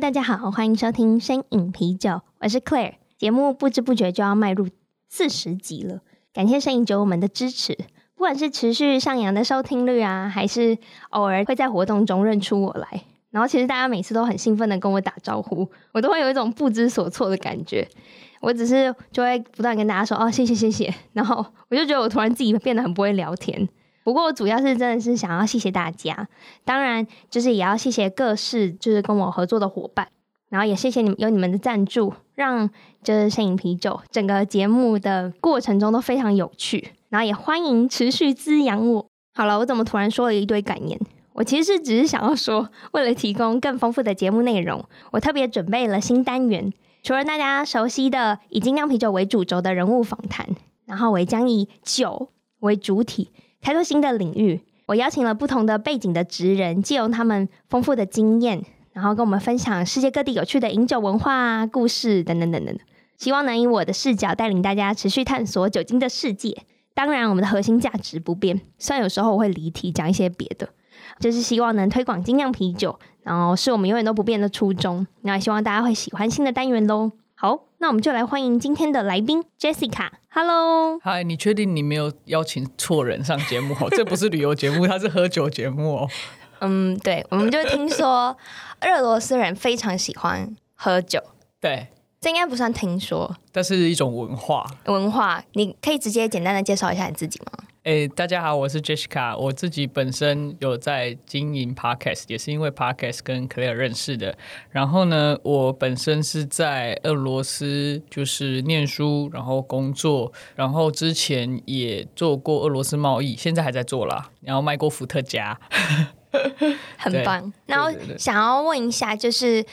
大家好，欢迎收听声影啤酒，我是 Claire。节目不知不觉就要迈入四十集了，感谢声影酒友们的支持，不管是持续上扬的收听率啊，还是偶尔会在活动中认出我来，然后其实大家每次都很兴奋的跟我打招呼，我都会有一种不知所措的感觉。我只是就会不断跟大家说哦，谢谢谢谢，然后我就觉得我突然自己变得很不会聊天。不过我主要是真的是想要谢谢大家，当然就是也要谢谢各式就是跟我合作的伙伴，然后也谢谢你们有你们的赞助，让就是摄影啤酒整个节目的过程中都非常有趣，然后也欢迎持续滋养我。好了，我怎么突然说了一堆感言？我其实是只是想要说，为了提供更丰富的节目内容，我特别准备了新单元，除了大家熟悉的以精酿啤酒为主轴的人物访谈，然后我也将以酒为主体。开拓新的领域，我邀请了不同的背景的职人，借用他们丰富的经验，然后跟我们分享世界各地有趣的饮酒文化、故事等等等等。希望能以我的视角带领大家持续探索酒精的世界。当然，我们的核心价值不变，虽然有时候我会离题讲一些别的，就是希望能推广精酿啤酒，然后是我们永远都不变的初衷。那也希望大家会喜欢新的单元喽。好，那我们就来欢迎今天的来宾 Jessica。Hello，嗨，你确定你没有邀请错人上节目？这不是旅游节目，它是喝酒节目哦。嗯，对，我们就听说俄罗斯人非常喜欢喝酒。对，这应该不算听说，但是一种文化。文化，你可以直接简单的介绍一下你自己吗？哎、欸，大家好，我是 Jessica。我自己本身有在经营 Podcast，也是因为 Podcast 跟 Claire 认识的。然后呢，我本身是在俄罗斯就是念书，然后工作，然后之前也做过俄罗斯贸易，现在还在做啦。然后卖过伏特加，很棒。然后想要问一下，就是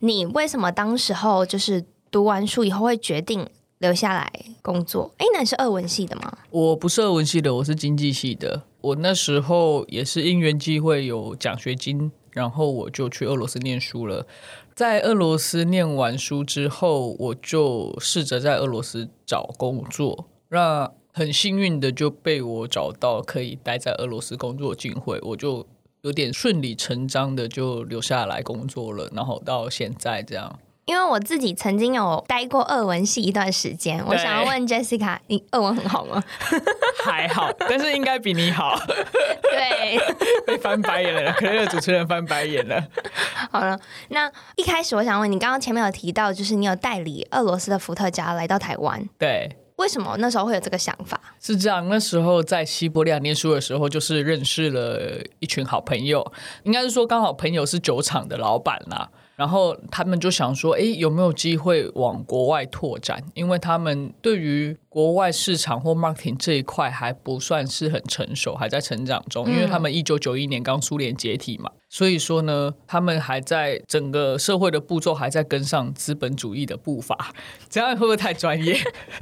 你为什么当时候就是读完书以后会决定？留下来工作，哎，那你是俄文系的吗？我不是俄文系的，我是经济系的。我那时候也是因缘际会有奖学金，然后我就去俄罗斯念书了。在俄罗斯念完书之后，我就试着在俄罗斯找工作。那很幸运的就被我找到可以待在俄罗斯工作机会，我就有点顺理成章的就留下来工作了，然后到现在这样。因为我自己曾经有待过俄文系一段时间，我想要问 Jessica，你俄文很好吗？还好，但是应该比你好。对，被翻白眼了，可能有主持人翻白眼了。好了，那一开始我想问你，刚刚前面有提到，就是你有代理俄罗斯的伏特加来到台湾，对，为什么那时候会有这个想法？是这样，那时候在西伯利亚念书的时候，就是认识了一群好朋友，应该是说刚好朋友是酒厂的老板啦。然后他们就想说，哎，有没有机会往国外拓展？因为他们对于国外市场或 marketing 这一块还不算是很成熟，还在成长中。因为他们一九九一年刚苏联解体嘛，所以说呢，他们还在整个社会的步骤还在跟上资本主义的步伐。这样会不会太专业？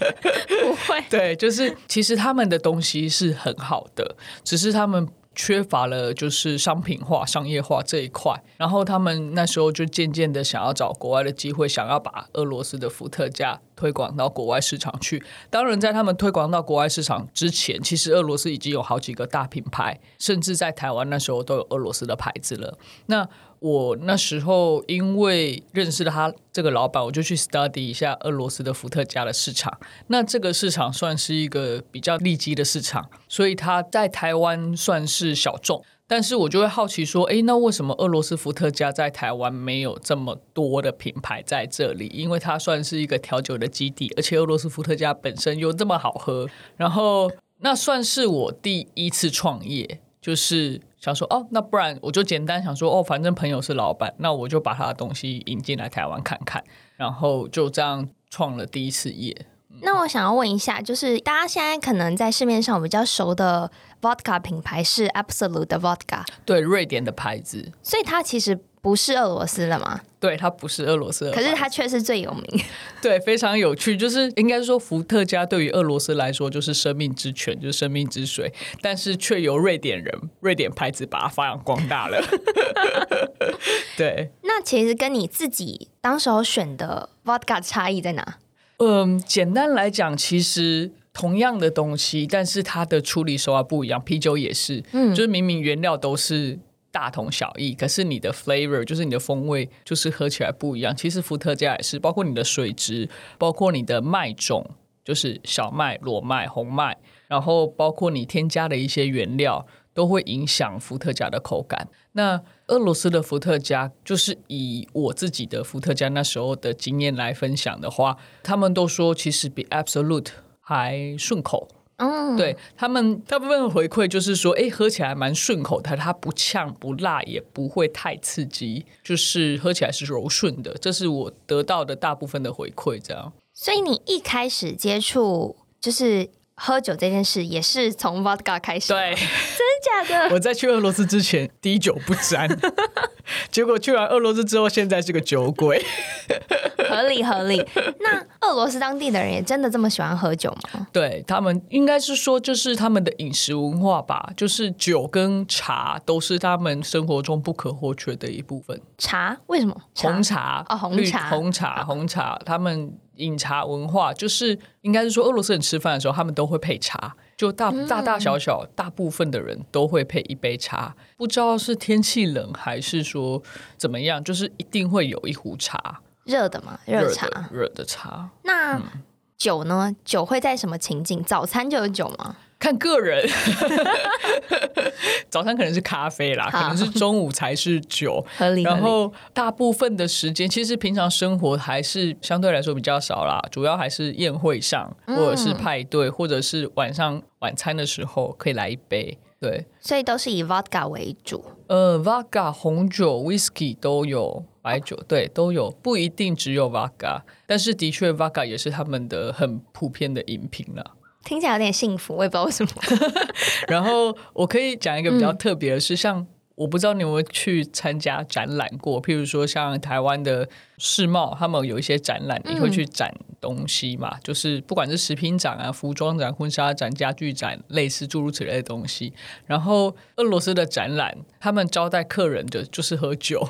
不会。对，就是其实他们的东西是很好的，只是他们。缺乏了就是商品化、商业化这一块，然后他们那时候就渐渐的想要找国外的机会，想要把俄罗斯的伏特加推广到国外市场去。当然，在他们推广到国外市场之前，其实俄罗斯已经有好几个大品牌，甚至在台湾那时候都有俄罗斯的牌子了。那我那时候因为认识了他这个老板，我就去 study 一下俄罗斯的伏特加的市场。那这个市场算是一个比较利基的市场，所以他在台湾算是小众。但是我就会好奇说，诶，那为什么俄罗斯伏特加在台湾没有这么多的品牌在这里？因为它算是一个调酒的基地，而且俄罗斯伏特加本身又这么好喝。然后那算是我第一次创业，就是。想说哦，那不然我就简单想说哦，反正朋友是老板，那我就把他的东西引进来台湾看看，然后就这样创了第一次业。那我想要问一下，就是大家现在可能在市面上比较熟的 vodka 品牌是 Absolut 的 vodka，对，瑞典的牌子，所以它其实不是俄罗斯的吗？对，它不是俄罗斯的，可是它却是最有名。对，非常有趣，就是应该说伏特加对于俄罗斯来说就是生命之泉，就是生命之水，但是却由瑞典人、瑞典牌子把它发扬光大了。对，那其实跟你自己当时候选的 vodka 差异在哪？嗯，简单来讲，其实同样的东西，但是它的处理手法不一样。啤酒也是，嗯，就是明明原料都是大同小异，可是你的 flavor 就是你的风味，就是喝起来不一样。其实伏特加也是，包括你的水质，包括你的麦种，就是小麦、裸麦、红麦，然后包括你添加的一些原料，都会影响伏特加的口感。那俄罗斯的伏特加，就是以我自己的伏特加那时候的经验来分享的话，他们都说其实比 Absolute 还顺口。嗯，对他们大部分的回馈就是说，哎，喝起来蛮顺口的，它不呛不辣，也不会太刺激，就是喝起来是柔顺的。这是我得到的大部分的回馈，这样。所以你一开始接触就是。喝酒这件事也是从 vodka 开始，对，真的假的？我在去俄罗斯之前滴酒不沾，结果去完俄罗斯之后，现在是个酒鬼，合理合理。那俄罗斯当地的人也真的这么喜欢喝酒吗？对，他们应该是说，就是他们的饮食文化吧，就是酒跟茶都是他们生活中不可或缺的一部分。茶为什么？红茶哦，红茶，红茶，红茶，他们。饮茶文化就是，应该是说，俄罗斯人吃饭的时候，他们都会配茶，就大大大小小大部分的人都会配一杯茶。不知道是天气冷还是说怎么样，就是一定会有一壶茶，热的嘛，热茶，热的茶。那、嗯、酒呢？酒会在什么情景？早餐就有酒吗？看个人，早餐可能是咖啡啦，可能是中午才是酒。合理。然后大部分的时间，其实平常生活还是相对来说比较少啦，主要还是宴会上，或者是派对，嗯、或者是晚上晚餐的时候可以来一杯。对，所以都是以 vodka 为主。呃，vodka 红酒、whisky 都有，白酒对都有，不一定只有 vodka，但是的确 vodka 也是他们的很普遍的饮品了。听起来有点幸福，我也不知道为什么。然后我可以讲一个比较特别的是，像我不知道你有没有去参加展览过，譬如说像台湾的世贸，他们有一些展览，你会去展东西嘛？嗯、就是不管是食品展啊、服装展、婚纱展、家具展，类似诸如此类的东西。然后俄罗斯的展览，他们招待客人的就是喝酒。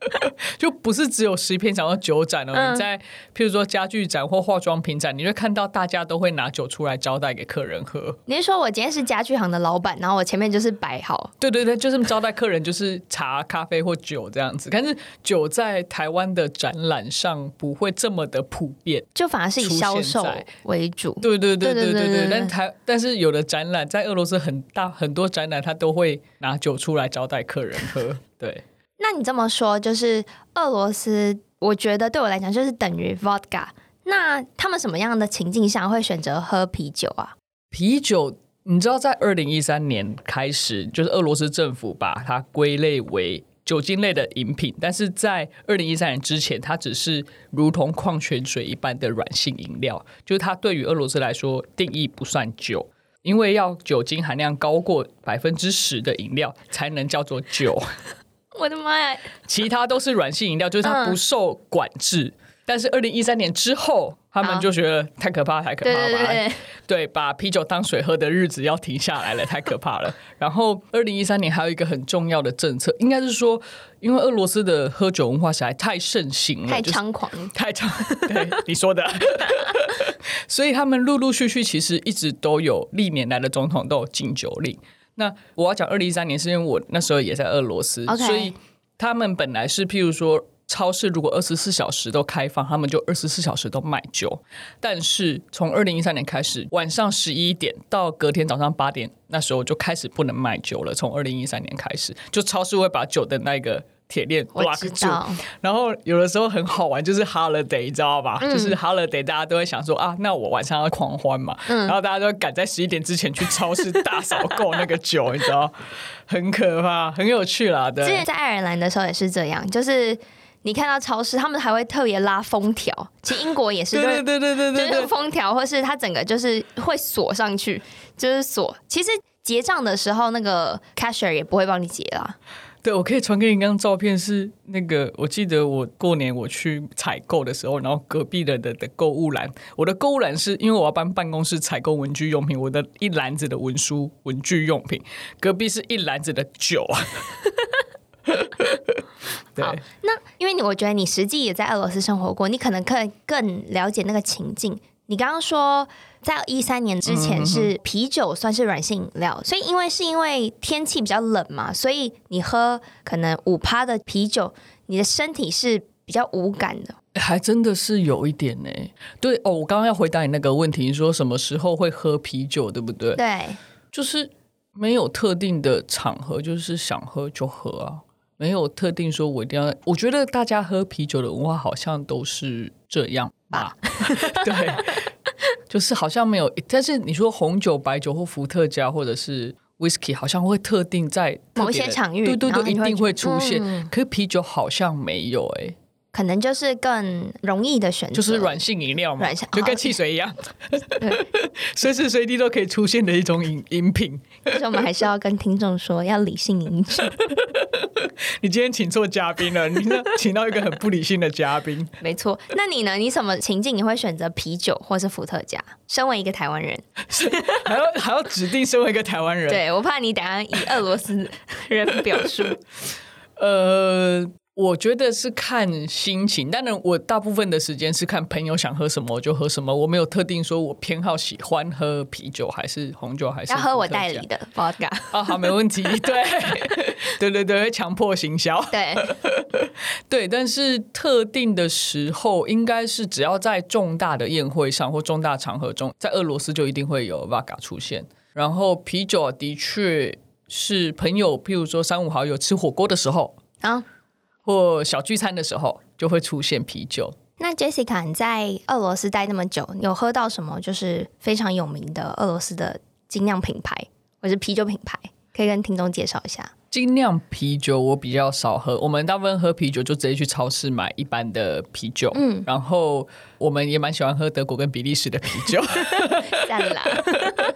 就不是只有食品展或酒展哦，嗯、你在譬如说家具展或化妆品展，你会看到大家都会拿酒出来招待给客人喝。你是说我今天是家具行的老板，然后我前面就是摆好？对对对，就是招待客人，就是茶、咖啡或酒这样子。但是酒在台湾的展览上不会这么的普遍，就反而是以销售为主。对对对对对对，对。但台但是有的展览在俄罗斯很大很多展览，他都会拿酒出来招待客人喝。对。那你这么说，就是俄罗斯，我觉得对我来讲就是等于 vodka。那他们什么样的情境下会选择喝啤酒啊？啤酒，你知道，在二零一三年开始，就是俄罗斯政府把它归类为酒精类的饮品，但是在二零一三年之前，它只是如同矿泉水一般的软性饮料，就是它对于俄罗斯来说定义不算酒，因为要酒精含量高过百分之十的饮料才能叫做酒。我的妈呀！其他都是软性饮料，就是它不受管制。嗯、但是二零一三年之后，他们就觉得太可怕，太可怕了。对，对，对，对，把啤酒当水喝的日子要停下来了，太可怕了。然后二零一三年还有一个很重要的政策，应该是说，因为俄罗斯的喝酒文化实在太盛行了，太猖狂，太猖。对你说的，所以他们陆陆续续其实一直都有历年来的总统都有禁酒令。那我要讲二零一三年，是因为我那时候也在俄罗斯.所以他们本来是譬如说，超市如果二十四小时都开放，他们就二十四小时都卖酒。但是从二零一三年开始，晚上十一点到隔天早上八点，那时候就开始不能卖酒了。从二零一三年开始，就超市会把酒的那个。铁链 block 住，然后有的时候很好玩，就是 holiday，你知道吧？嗯、就是 holiday，大家都会想说啊，那我晚上要狂欢嘛，嗯、然后大家都会赶在十一点之前去超市大扫购那个酒，你知道，很可怕，很有趣啦。对，之前在爱尔兰的时候也是这样，就是你看到超市，他们还会特别拉封条。其实英国也是，对对对对对，就是封条，或是它整个就是会锁上去，就是锁。其实结账的时候，那个 cashier 也不会帮你结啦。对，我可以传给你一张照片，是那个我记得我过年我去采购的时候，然后隔壁的的的购物篮，我的购物篮是因为我要帮办公室采购文具用品，我的一篮子的文书文具用品，隔壁是一篮子的酒好，那因为你我觉得你实际也在俄罗斯生活过，你可能可以更了解那个情境。你刚刚说。在一三年之前是啤酒算是软性饮料，所以因为是因为天气比较冷嘛，所以你喝可能五趴的啤酒，你的身体是比较无感的。还真的是有一点呢。对哦，我刚刚要回答你那个问题，你说什么时候会喝啤酒，对不对？对，就是没有特定的场合，就是想喝就喝啊，没有特定说我一定要。我觉得大家喝啤酒的文化好像都是这样吧？对。就是好像没有，但是你说红酒、白酒或伏特加或者是 whisky，好像会特定在某些场域，对对对，一定会出现。嗯、可是啤酒好像没有哎、欸，可能就是更容易的选择，就是软性饮料嘛，软性就跟汽水一样，随时随地都可以出现的一种饮饮品。但是我们还是要跟听众说，要理性饮酒。你今天请错嘉宾了，你请到一个很不理性的嘉宾。没错，那你呢？你什么情境你会选择啤酒或是伏特加？身为一个台湾人，还要还要指定身为一个台湾人？对，我怕你等下以俄罗斯人表述。呃。我觉得是看心情，当然我大部分的时间是看朋友想喝什么我就喝什么，我没有特定说我偏好喜欢喝啤酒还是红酒还是要喝我代理的 vodka 啊，好，没问题，对，对对对，强迫行销，对。对，但是特定的时候应该是只要在重大的宴会上或重大场合中，在俄罗斯就一定会有 vodka 出现，然后啤酒的确是朋友，譬如说三五好友吃火锅的时候啊。或小聚餐的时候就会出现啤酒。那 Jessica，你在俄罗斯待那么久，有喝到什么就是非常有名的俄罗斯的精酿品牌，或是啤酒品牌，可以跟听众介绍一下？精酿啤酒我比较少喝，我们大部分喝啤酒就直接去超市买一般的啤酒。嗯，然后我们也蛮喜欢喝德国跟比利时的啤酒。赞啦！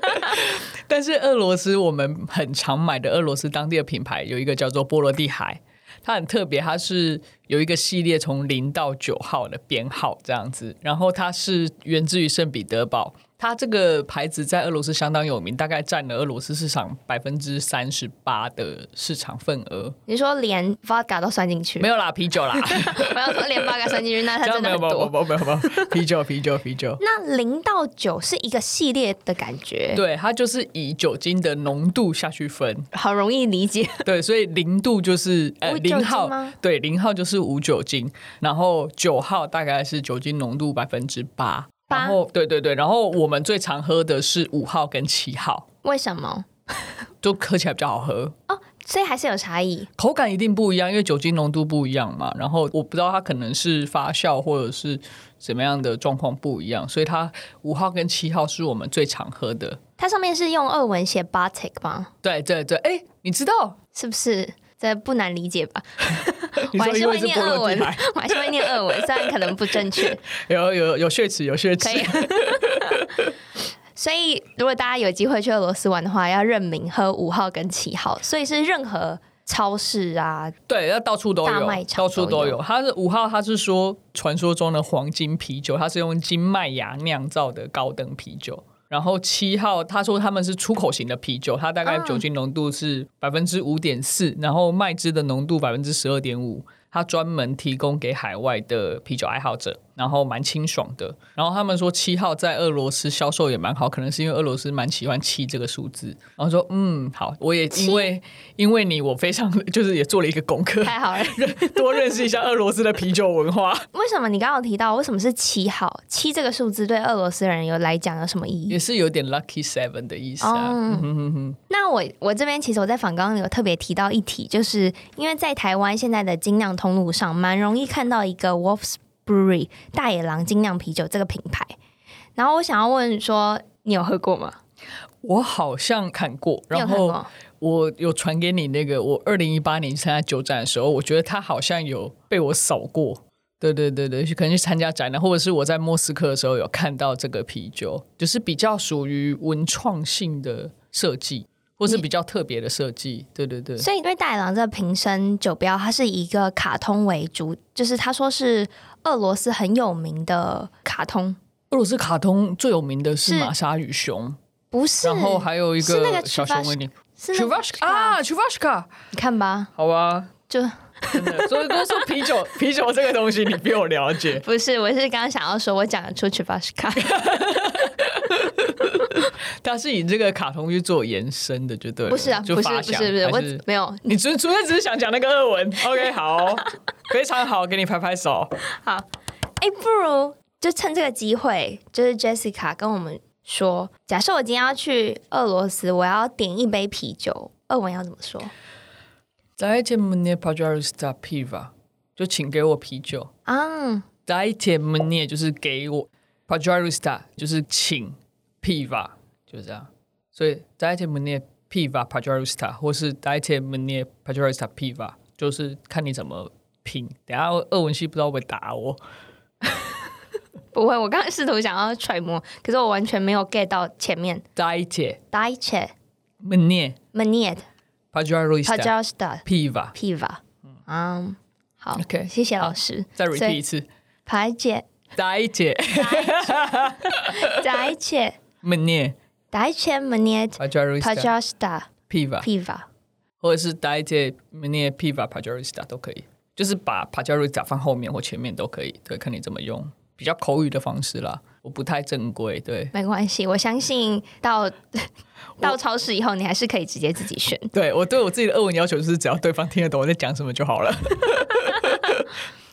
但是俄罗斯我们很常买的俄罗斯当地的品牌有一个叫做波罗的海。它很特别，它是有一个系列从零到九号的编号这样子，然后它是源自于圣彼得堡。它这个牌子在俄罗斯相当有名，大概占了俄罗斯市场百分之三十八的市场份额。你说连 vodka 都算进去？没有啦，啤酒啦。我要说连 vodka 算进去，那它真的很多。没有没有没有啤酒啤酒啤酒。那零到九是一个系列的感觉。对，它就是以酒精的浓度下去分，好容易理解。对，所以零度就是呃零号，对，零号就是无酒精，然后九号大概是酒精浓度百分之八。然后，对对对，然后我们最常喝的是五号跟七号，为什么？就喝起来比较好喝哦，所以还是有差异，口感一定不一样，因为酒精浓度不一样嘛。然后我不知道它可能是发酵或者是怎么样的状况不一样，所以它五号跟七号是我们最常喝的。它上面是用俄文写 Baltic 吗？对对对，哎，你知道是不是？这不难理解吧？我还是会念俄文，我还是会念俄文，虽然可能不正确。有有有血池，有血池。所以，如果大家有机会去俄罗斯玩的话，要认明喝五号跟七号。所以是任何超市啊，对，要到处都有，大卖场到处都有。它是五号，它是说传说中的黄金啤酒，它是用金麦芽酿造的高等啤酒。然后七号，他说他们是出口型的啤酒，它大概酒精浓度是百分之五点四，然后麦汁的浓度百分之十二点五，它专门提供给海外的啤酒爱好者。然后蛮清爽的，然后他们说七号在俄罗斯销售也蛮好，可能是因为俄罗斯蛮喜欢七这个数字。然后说嗯好，我也因为因为你，我非常就是也做了一个功课，太好了，多认识一下俄罗斯的啤酒文化。为什么你刚刚有提到为什么是七号？七这个数字对俄罗斯人有来讲有什么意义？也是有点 lucky seven 的意思啊。嗯。那我我这边其实我在访刚有特别提到一题，就是因为在台湾现在的精酿通路上，蛮容易看到一个 Wolf's Brewery 大野狼精酿啤酒这个品牌，然后我想要问说，你有喝过吗？我好像看过，然后我有传给你那个，我二零一八年参加酒展的时候，我觉得它好像有被我扫过。对对对对，可能去参加展览，或者是我在莫斯科的时候有看到这个啤酒，就是比较属于文创性的设计，或是比较特别的设计。对对对。所以，因为大野狼这个瓶身酒标，它是以一个卡通为主，就是他说是俄罗斯很有名的卡通。俄罗斯卡通最有名的是玛莎与熊，不是？然后还有一个小熊维尼，是那个啊，丘巴什卡，你看吧，好吧，就。真的，所以都说啤酒，啤酒这个东西你比我了解。不是，我是刚刚想要说，我讲得出去巴斯卡。他是以这个卡通去做延伸的就对不是啊就不是不是不是我没有。你只是除非只是想讲那个二文。Ok 好 非常好给你拍拍手。好。哎不如就趁这个机会就是 jessica 跟我们说假设我今天要去俄罗斯我要点一杯啤酒二文要怎么说？dietamn near pajaru star piva 就请给我啤酒。啊。dietamn near 就是给我 pajaru star 就是请 p i v a 就是这样。所以 d i e t m e n e p i v a p a j a r u s t a 或是 d i e t m e n e p a j a r u s t a p i v a 就是看你怎么拼。等下二文系不知道会打我。不会，我刚刚试图想要揣摩，可是我完全没有 get 到前面。d i e t d i e t m e n e m e n e p a j a r u s t a p a j a r u s t a p i v a p i v a 嗯，好，OK，谢谢老师。再 repeat 一次。排解。d i e t d i e t Mnie dajcie mnie pajarista piva piva，或者是 dajcie mnie piva pajarista 都可以，就是把 pajarista 放后面或前面都可以，对，看你怎么用，比较口语的方式啦。我不太正规，对，没关系，我相信到到超市以后，你还是可以直接自己选。对我对我自己的二文要求就是，只要对方听得懂我在讲什么就好了。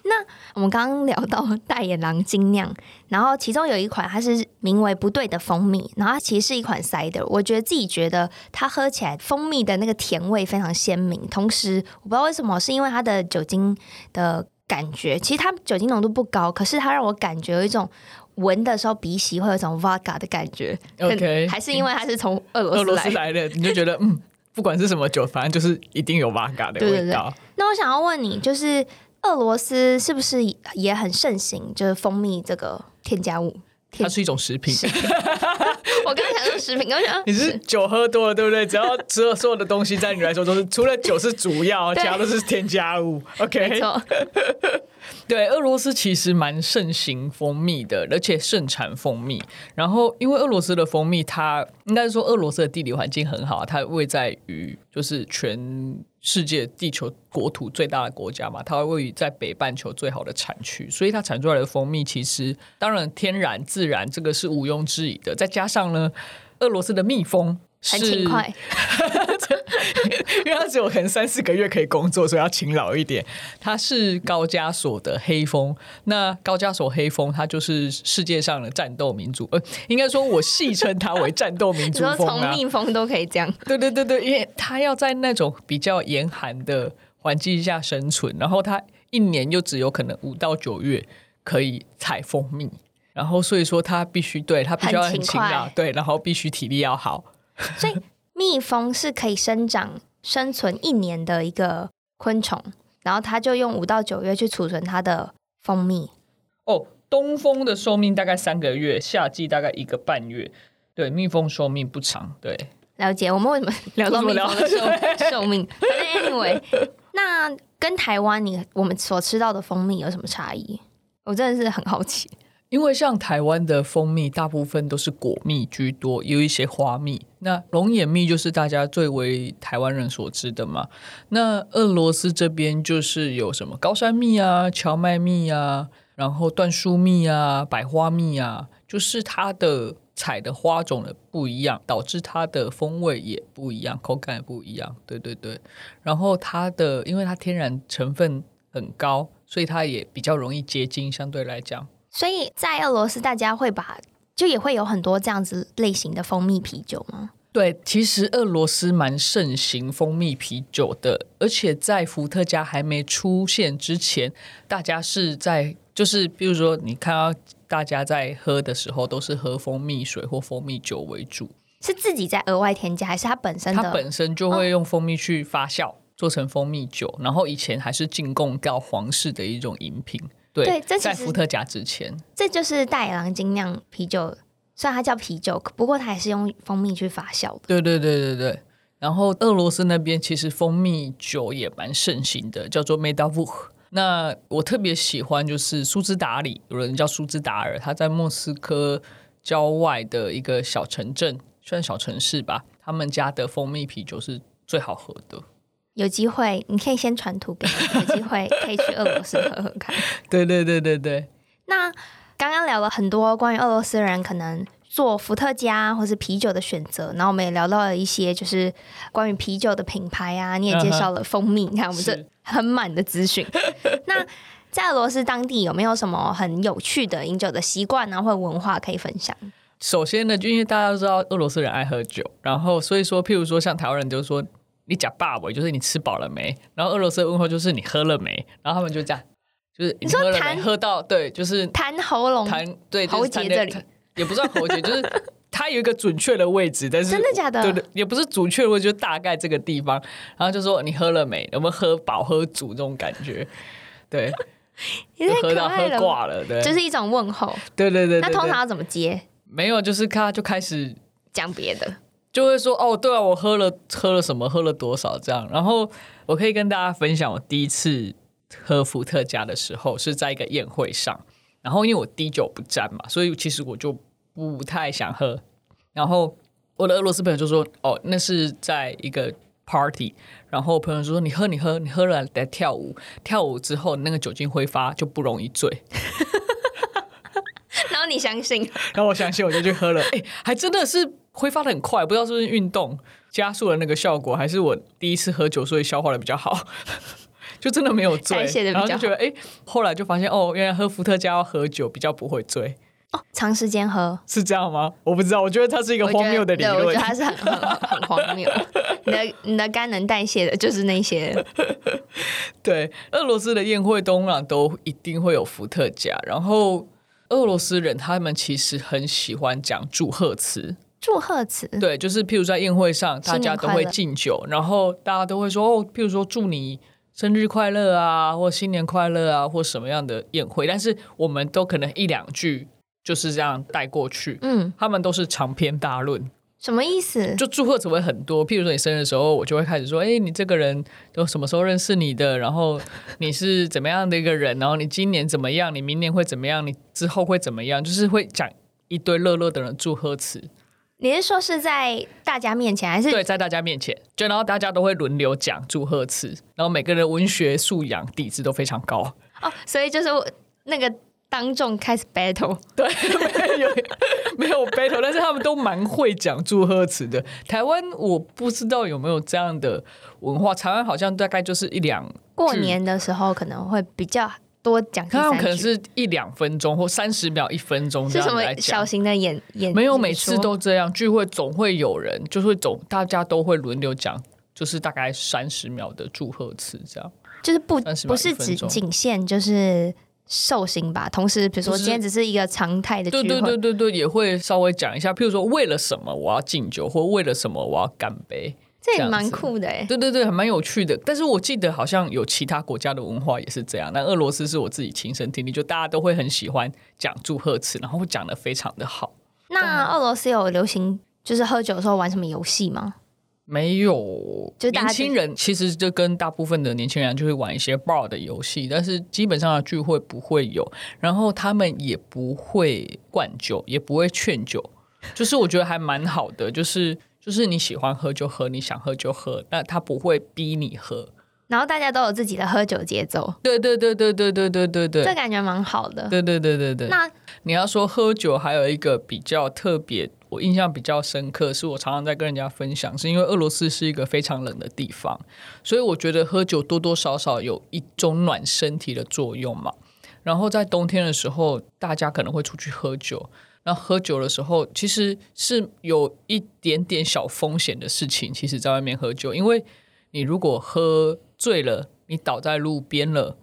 那我们刚刚聊到大野狼精酿，然后其中有一款它是名为不对的蜂蜜，然后它其实是一款 cider，我觉得自己觉得它喝起来蜂蜜的那个甜味非常鲜明，同时我不知道为什么，是因为它的酒精的感觉，其实它酒精浓度不高，可是它让我感觉有一种。闻的时候鼻息会有一种 vodka 的感觉，OK，还是因为它是从俄罗 俄罗斯来的，你就觉得嗯，不管是什么酒，反正就是一定有 vodka 的味道。对对对。那我想要问你，就是俄罗斯是不是也很盛行，就是蜂蜜这个添加物？它是一种食品。我刚才讲的食品，刚刚 你是酒喝多了，对不对？只要所有所有的东西，在你来说都是除了酒是主要，其他都是添加物。OK。对，俄罗斯其实蛮盛行蜂蜜的，而且盛产蜂蜜。然后，因为俄罗斯的蜂蜜，它应该是说俄罗斯的地理环境很好，它位在于就是全世界地球国土最大的国家嘛，它位于在北半球最好的产区，所以它产出来的蜂蜜其实当然天然自然，这个是毋庸置疑的。再加上呢，俄罗斯的蜜蜂。很勤快，因为他只有可能三四个月可以工作，所以要勤劳一点。他是高加索的黑蜂，那高加索黑蜂，它就是世界上的战斗民族。呃，应该说，我戏称它为战斗民族 蜂啊。从蜜蜂都可以这样。对对对对，因为它要在那种比较严寒的环境下生存，然后它一年又只有可能五到九月可以采蜂蜜，然后所以说它必须对它必须要很勤劳，对，然后必须体力要好。所以蜜蜂是可以生长、生存一年的一个昆虫，然后它就用五到九月去储存它的蜂蜜。哦，东蜂的寿命大概三个月，夏季大概一个半月。对，蜜蜂寿命不长。对，了解。我们为什么聊到蜜蜂的寿 寿命？Anyway，那跟台湾你我们所吃到的蜂蜜有什么差异？我真的是很好奇。因为像台湾的蜂蜜，大部分都是果蜜居多，有一些花蜜。那龙眼蜜就是大家最为台湾人所知的嘛。那俄罗斯这边就是有什么高山蜜啊、荞麦蜜啊，然后椴树蜜啊、百花蜜啊，就是它的采的花种的不一样，导致它的风味也不一样，口感也不一样。对对对。然后它的，因为它天然成分很高，所以它也比较容易结晶，相对来讲。所以在俄罗斯，大家会把就也会有很多这样子类型的蜂蜜啤酒吗？对，其实俄罗斯蛮盛行蜂蜜啤酒的，而且在伏特加还没出现之前，大家是在就是比如说，你看到大家在喝的时候，都是喝蜂蜜水或蜂蜜酒为主。是自己在额外添加，还是它本身的？它本身就会用蜂蜜去发酵，哦、做成蜂蜜酒，然后以前还是进贡到皇室的一种饮品。对，对这在伏特加之前，这就是大野狼精酿啤酒，虽然它叫啤酒，不过它还是用蜂蜜去发酵的。对对对对对。然后俄罗斯那边其实蜂蜜酒也蛮盛行的，叫做 Medovukh。那我特别喜欢就是苏兹达里，有人叫苏兹达尔，他在莫斯科郊外的一个小城镇，算小城市吧。他们家的蜂蜜啤酒是最好喝的。有机会你可以先传图给我，有机会可以去俄罗斯喝喝看。对对对对对。那刚刚聊了很多关于俄罗斯人可能做伏特加或是啤酒的选择，然后我们也聊到了一些就是关于啤酒的品牌啊，你也介绍了蜂蜜，你看我们这 很满的资讯。那在俄罗斯当地有没有什么很有趣的饮酒的习惯啊，或者文化可以分享？首先呢，就因为大家都知道俄罗斯人爱喝酒，然后所以说，譬如说像台湾人就说你讲霸尾，就是你吃饱了没？然后俄罗斯的问候就是你喝了没？然后他们就这样，就是你喝了没？喝到对，就是弹喉咙，弹对，喉结这里。也不算喉结，就是它有一个准确的位置，但是真的假的？对对，也不是准确的位置，就大概这个地方。然后就说你喝了没？有没有喝饱喝足这种感觉？对，你喝到喝挂了，对，就是一种问候。对对对，对，那通常要怎么接？没有，就是他就开始讲别的，就会说哦，对啊，我喝了喝了什么，喝了多少这样。然后我可以跟大家分享，我第一次喝伏特加的时候是在一个宴会上，然后因为我滴酒不沾嘛，所以其实我就。不太想喝，然后我的俄罗斯朋友就说：“哦，那是在一个 party。”然后朋友说：“你喝，你喝，你喝了来跳舞，跳舞之后那个酒精挥发就不容易醉。”然后你相信？然后我相信，我就去喝了。哎，还真的是挥发的很快，不知道是不是运动加速了那个效果，还是我第一次喝酒，所以消化的比较好，就真的没有醉。然后就觉得，哎，后来就发现，哦，原来喝伏特加要喝酒比较不会醉。哦，长时间喝是这样吗？我不知道，我觉得它是一个荒谬的理论。我觉得它是很很很荒谬。你的你的肝能代谢的就是那些。对，俄罗斯的宴会通常都一定会有伏特加，然后俄罗斯人他们其实很喜欢讲祝贺词。祝贺词？对，就是譬如在宴会上，大家都会敬酒，然后大家都会说哦，譬如说祝你生日快乐啊，或新年快乐啊，或什么样的宴会，但是我们都可能一两句。就是这样带过去，嗯，他们都是长篇大论，什么意思？就祝贺词会很多，譬如说你生日的时候，我就会开始说，哎、欸，你这个人都什么时候认识你的？然后你是怎么样的一个人？然后你今年怎么样？你明年会怎么样？你之后会怎么样？就是会讲一堆乐乐的人祝贺词。你是说是在大家面前，还是对，在大家面前？就然后大家都会轮流讲祝贺词，然后每个人文学素养底子都非常高哦，所以就是那个。当众开始 battle，对，没有没有 battle，但是他们都蛮会讲祝贺词的。台湾我不知道有没有这样的文化，台湾好像大概就是一两过年的时候可能会比较多讲，他们可能是一两分钟或三十秒、一分钟，是什么小型的演演？没有每次都这样，聚会总会有人，就会总大家都会轮流讲，就是大概三十秒的祝贺词，这样。就是不不是只仅限就是。寿星吧，同时比如说今天只是一个常态的聚会，对对对对对，也会稍微讲一下，譬如说为了什么我要敬酒，或为了什么我要干杯，这也蛮酷的哎。对对对，还蛮有趣的。但是我记得好像有其他国家的文化也是这样，那俄罗斯是我自己亲身经历，就大家都会很喜欢讲祝贺词，然后会讲的非常的好。那俄罗斯有流行就是喝酒的时候玩什么游戏吗？没有，就年轻人其实就跟大部分的年轻人就会玩一些 bar 的游戏，但是基本上的聚会不会有，然后他们也不会灌酒，也不会劝酒，就是我觉得还蛮好的，就是就是你喜欢喝就喝，你想喝就喝，但他不会逼你喝，然后大家都有自己的喝酒节奏，对对对对对对对对对，这感觉蛮好的，对对对对对。那你要说喝酒，还有一个比较特别。我印象比较深刻，是我常常在跟人家分享，是因为俄罗斯是一个非常冷的地方，所以我觉得喝酒多多少少有一种暖身体的作用嘛。然后在冬天的时候，大家可能会出去喝酒，那喝酒的时候其实是有一点点小风险的事情。其实，在外面喝酒，因为你如果喝醉了，你倒在路边了，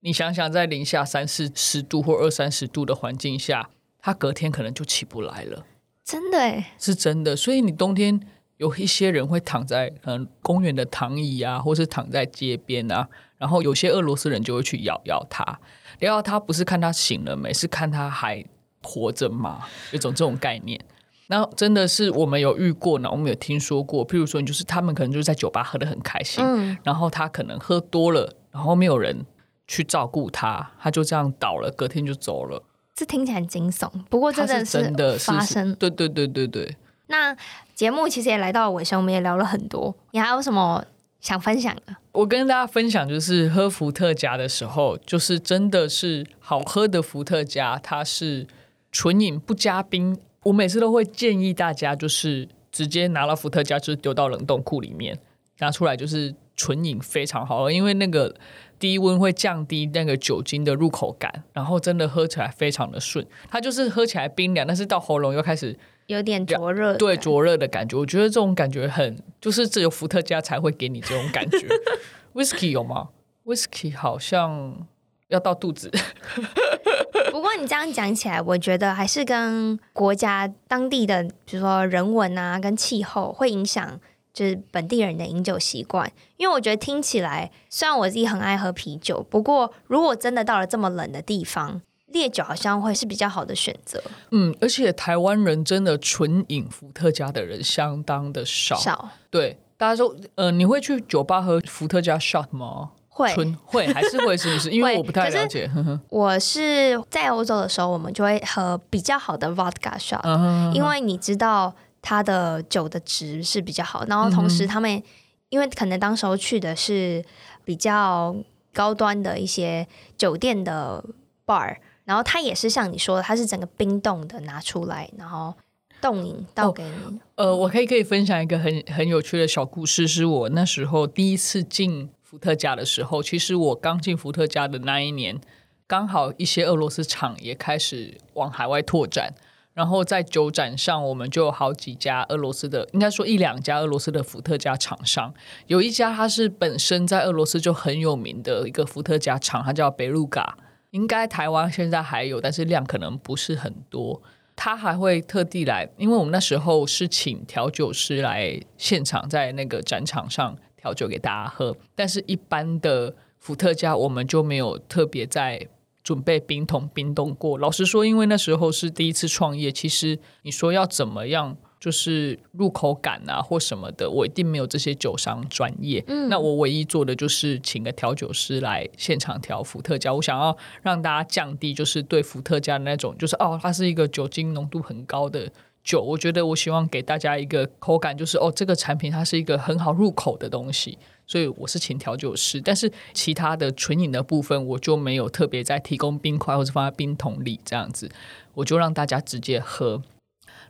你想想，在零下三四十度或二三十度的环境下，他隔天可能就起不来了。真的哎，是真的。所以你冬天有一些人会躺在嗯公园的躺椅啊，或是躺在街边啊，然后有些俄罗斯人就会去咬咬它，咬咬它不是看它醒了没，是看它还活着吗？有种这种概念。那真的是我们有遇过呢，我们有听说过。譬如说，你就是他们可能就是在酒吧喝得很开心，嗯，然后他可能喝多了，然后没有人去照顾他，他就这样倒了，隔天就走了。这听起来很惊悚，不过真的是真的发生。对对对对对。那节目其实也来到了尾声，我们也聊了很多。你还有什么想分享的？我跟大家分享，就是喝伏特加的时候，就是真的是好喝的伏特加，它是纯饮不加冰。我每次都会建议大家，就是直接拿了伏特加，就是丢到冷冻库里面，拿出来就是纯饮，非常好喝。因为那个低温会降低那个酒精的入口感，然后真的喝起来非常的顺。它就是喝起来冰凉，但是到喉咙又开始有点灼热，对灼热的感觉。我觉得这种感觉很，就是只有伏特加才会给你这种感觉。Whisky 有吗？Whisky 好像要到肚子。不过你这样讲起来，我觉得还是跟国家当地的，比如说人文啊，跟气候会影响，就是本地人的饮酒习惯。因为我觉得听起来，虽然我自己很爱喝啤酒，不过如果真的到了这么冷的地方，烈酒好像会是比较好的选择。嗯，而且台湾人真的纯饮伏特加的人相当的少。少。对，大家说，呃，你会去酒吧喝伏特加 shot 吗？会会还是会是不是？因为我不太了解。我是在欧洲的时候，我们就会喝比较好的 vodka 哼，因为你知道它的酒的值是比较好。然后同时他们、嗯、因为可能当时候去的是比较高端的一些酒店的 bar，然后它也是像你说的，它是整个冰冻的拿出来，然后冻饮倒给你。哦、呃，我可以可以分享一个很很有趣的小故事，是我那时候第一次进。伏特加的时候，其实我刚进伏特加的那一年，刚好一些俄罗斯厂也开始往海外拓展，然后在酒展上，我们就有好几家俄罗斯的，应该说一两家俄罗斯的伏特加厂商，有一家它是本身在俄罗斯就很有名的一个伏特加厂，它叫北鲁嘎，应该台湾现在还有，但是量可能不是很多。他还会特地来，因为我们那时候是请调酒师来现场，在那个展场上。调酒给大家喝，但是一般的伏特加我们就没有特别在准备冰桶冰冻过。老实说，因为那时候是第一次创业，其实你说要怎么样，就是入口感啊或什么的，我一定没有这些酒商专业。嗯，那我唯一做的就是请个调酒师来现场调伏特加。我想要让大家降低，就是对伏特加的那种，就是哦，它是一个酒精浓度很高的。酒，我觉得我希望给大家一个口感，就是哦，这个产品它是一个很好入口的东西，所以我是请调酒师，但是其他的纯饮的部分我就没有特别再提供冰块或者放在冰桶里这样子，我就让大家直接喝。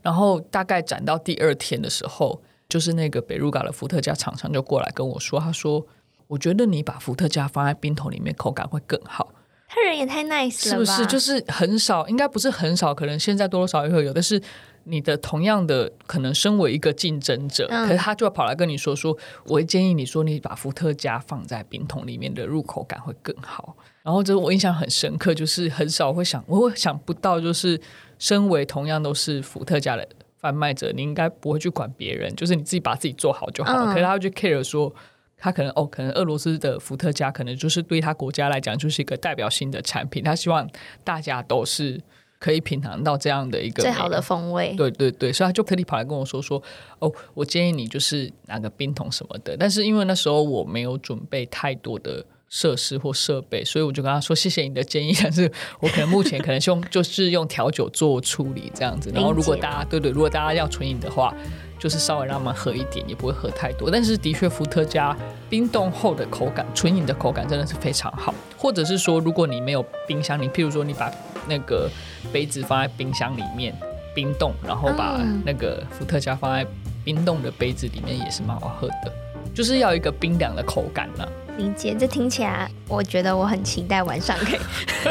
然后大概展到第二天的时候，就是那个北入港的伏特加厂商就过来跟我说，他说：“我觉得你把伏特加放在冰桶里面，口感会更好。”他人也太 nice 了吧？是不是？就是很少，应该不是很少，可能现在多多少少也会有，但是。你的同样的可能，身为一个竞争者，嗯、可是他就要跑来跟你说说，我会建议你说，你把伏特加放在冰桶里面的入口感会更好。然后这我印象很深刻，就是很少会想，我会想不到，就是身为同样都是伏特加的贩卖者，你应该不会去管别人，就是你自己把自己做好就好了。嗯、可是他会去 care 说，他可能哦，可能俄罗斯的伏特加可能就是对他国家来讲就是一个代表性的产品，他希望大家都是。可以品尝到这样的一个最好的风味，对对对，所以他就特地跑来跟我说说，哦，我建议你就是拿个冰桶什么的，但是因为那时候我没有准备太多的设施或设备，所以我就跟他说谢谢你的建议，但是 我可能目前可能用就是用调酒做处理这样子，然后如果大家对对，如果大家要纯饮的话。就是稍微让他们喝一点，也不会喝太多。但是的确，伏特加冰冻后的口感，纯饮的口感真的是非常好。或者是说，如果你没有冰箱，你譬如说你把那个杯子放在冰箱里面冰冻，然后把那个伏特加放在冰冻的杯子里面，也是蛮好喝的。就是要一个冰凉的口感呢、啊。理解，这听起来我觉得我很期待晚上可以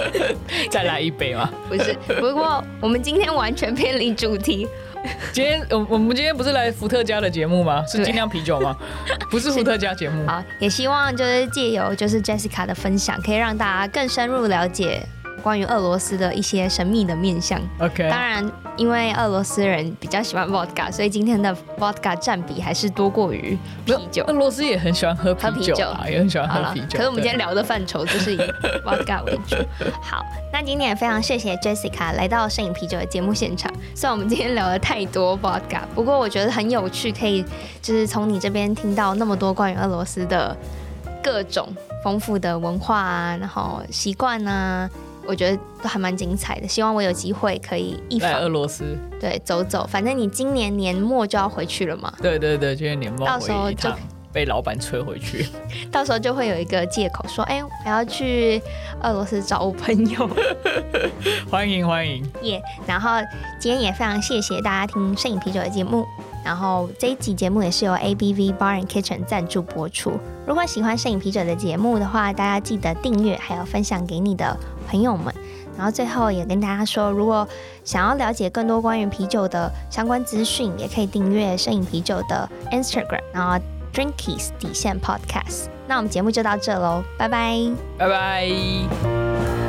再来一杯吗？不是，不过我们今天完全偏离主题。今天我我们今天不是来伏特加的节目吗？是精酿啤酒吗？不是伏特加节目。好，也希望就是借由就是 Jessica 的分享，可以让大家更深入了解关于俄罗斯的一些神秘的面相。OK，当然，因为俄罗斯人比较喜欢 vodka，所以今天的 vodka 占比还是多过于啤酒。俄罗斯也很喜欢喝啤酒也很喜欢喝啤酒。可是我们今天聊的范畴就是以 vodka 为主。好，那今天也非常谢谢 Jessica 来到摄影啤酒的节目现场。虽然我们今天聊了太多 vodka，不过我觉得很有趣，可以就是从你这边听到那么多关于俄罗斯的各种。丰富的文化啊，然后习惯啊，我觉得都还蛮精彩的。希望我有机会可以一访俄罗斯，对，走走。反正你今年年末就要回去了嘛。对对对，今年年末到时候就被老板催回去。到时候就会有一个借口说：“哎，我要去俄罗斯找我朋友。”欢迎欢迎，耶！Yeah, 然后今天也非常谢谢大家听摄影啤酒的节目。然后这一集节目也是由 ABV Bar and Kitchen 赞助播出。如果喜欢摄影啤酒的节目的话，大家记得订阅，还有分享给你的朋友们。然后最后也跟大家说，如果想要了解更多关于啤酒的相关资讯，也可以订阅摄影啤酒的 Instagram，然后 Drinkies 底线 Podcast。那我们节目就到这喽，拜拜，拜拜。